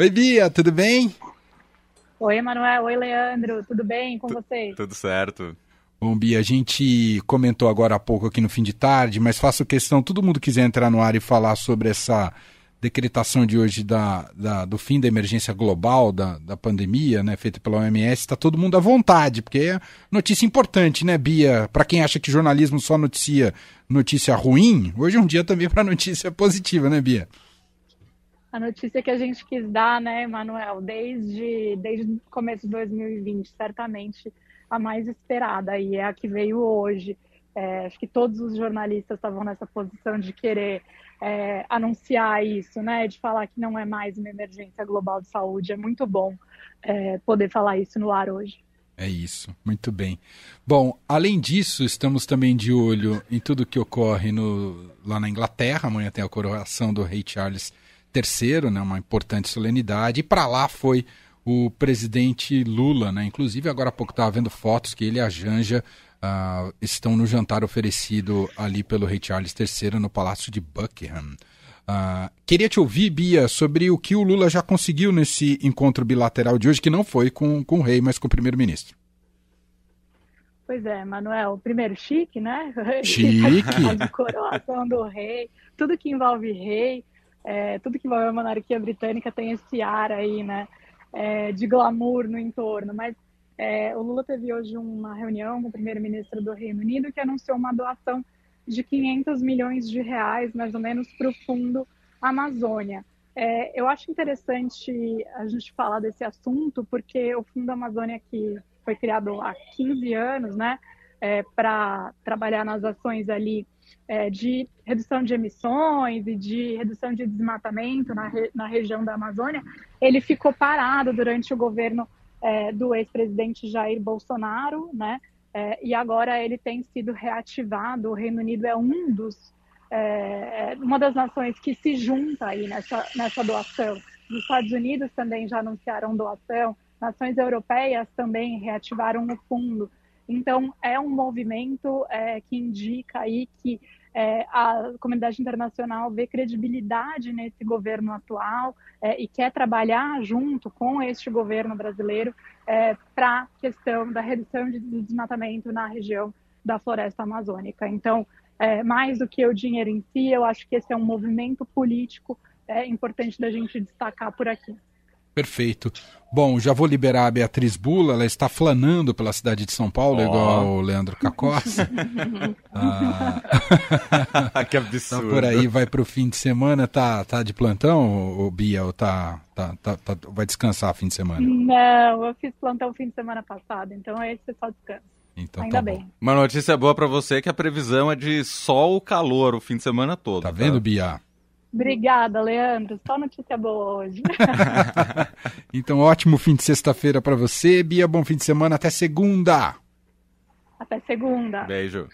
Oi, Bia, tudo bem? Oi, Emanuel. Oi, Leandro. Tudo bem com vocês? Tudo certo. Bom, Bia, a gente comentou agora há pouco aqui no fim de tarde, mas faço questão, todo mundo quiser entrar no ar e falar sobre essa decretação de hoje da, da do fim da emergência global da, da pandemia, né, feita pela OMS, está todo mundo à vontade, porque é notícia importante, né, Bia? Para quem acha que jornalismo só noticia notícia ruim, hoje é um dia também para notícia positiva, né, Bia? A notícia que a gente quis dar, né, Emanuel, desde, desde o começo de 2020, certamente a mais esperada, e é a que veio hoje. É, acho que todos os jornalistas estavam nessa posição de querer é, anunciar isso, né? De falar que não é mais uma emergência global de saúde. É muito bom é, poder falar isso no ar hoje. É isso, muito bem. Bom, além disso, estamos também de olho em tudo que ocorre no, lá na Inglaterra. Amanhã tem a coroação do rei Charles III, né, uma importante solenidade. E para lá foi o presidente Lula, né? Inclusive, agora há pouco estava vendo fotos que ele e a Janja uh, estão no jantar oferecido ali pelo rei Charles III no Palácio de Buckingham. Uh, queria te ouvir, Bia, sobre o que o Lula já conseguiu nesse encontro bilateral de hoje, que não foi com, com o rei, mas com o primeiro-ministro. Pois é, Manuel, primeiro chique, né? Chique. a coroação do rei, tudo que envolve rei, é, tudo que envolve a monarquia britânica tem esse ar aí, né? É, de glamour no entorno. Mas é, o Lula teve hoje uma reunião com o primeiro-ministro do Reino Unido que anunciou uma doação de 500 milhões de reais, mais ou menos, para o Fundo Amazônia. É, eu acho interessante a gente falar desse assunto, porque o Fundo Amazônia, que foi criado há 15 anos, né, é, para trabalhar nas ações ali é, de redução de emissões e de redução de desmatamento na, na região da Amazônia, ele ficou parado durante o governo é, do ex-presidente Jair Bolsonaro, né? É, e agora ele tem sido reativado. O Reino Unido é um dos é, é, uma das nações que se junta aí nessa, nessa doação. Os Estados Unidos também já anunciaram doação, nações europeias também reativaram o fundo. Então, é um movimento é, que indica aí que é, a comunidade internacional vê credibilidade nesse governo atual é, e quer trabalhar junto com este governo brasileiro é, para a questão da redução de desmatamento na região da floresta amazônica. Então, é, mais do que o dinheiro em si, eu acho que esse é um movimento político é, importante da gente destacar por aqui. Perfeito. Bom, já vou liberar a Beatriz Bula, ela está flanando pela cidade de São Paulo, oh. igual o Leandro Cacós. ah... que absurdo. Tá por aí, vai para o fim de semana, tá, tá de plantão, o Bia, ou tá, tá, tá, tá, vai descansar fim de semana? Não, eu fiz plantão fim de semana passado, então esse é só descanso. Então, Ainda tá bem. Bom. Uma notícia boa para você que a previsão é de sol calor o fim de semana todo. Tá, tá? vendo, Bia? Obrigada, Leandro. Só notícia boa hoje. então, ótimo fim de sexta-feira para você, Bia. Bom fim de semana. Até segunda. Até segunda. Beijo.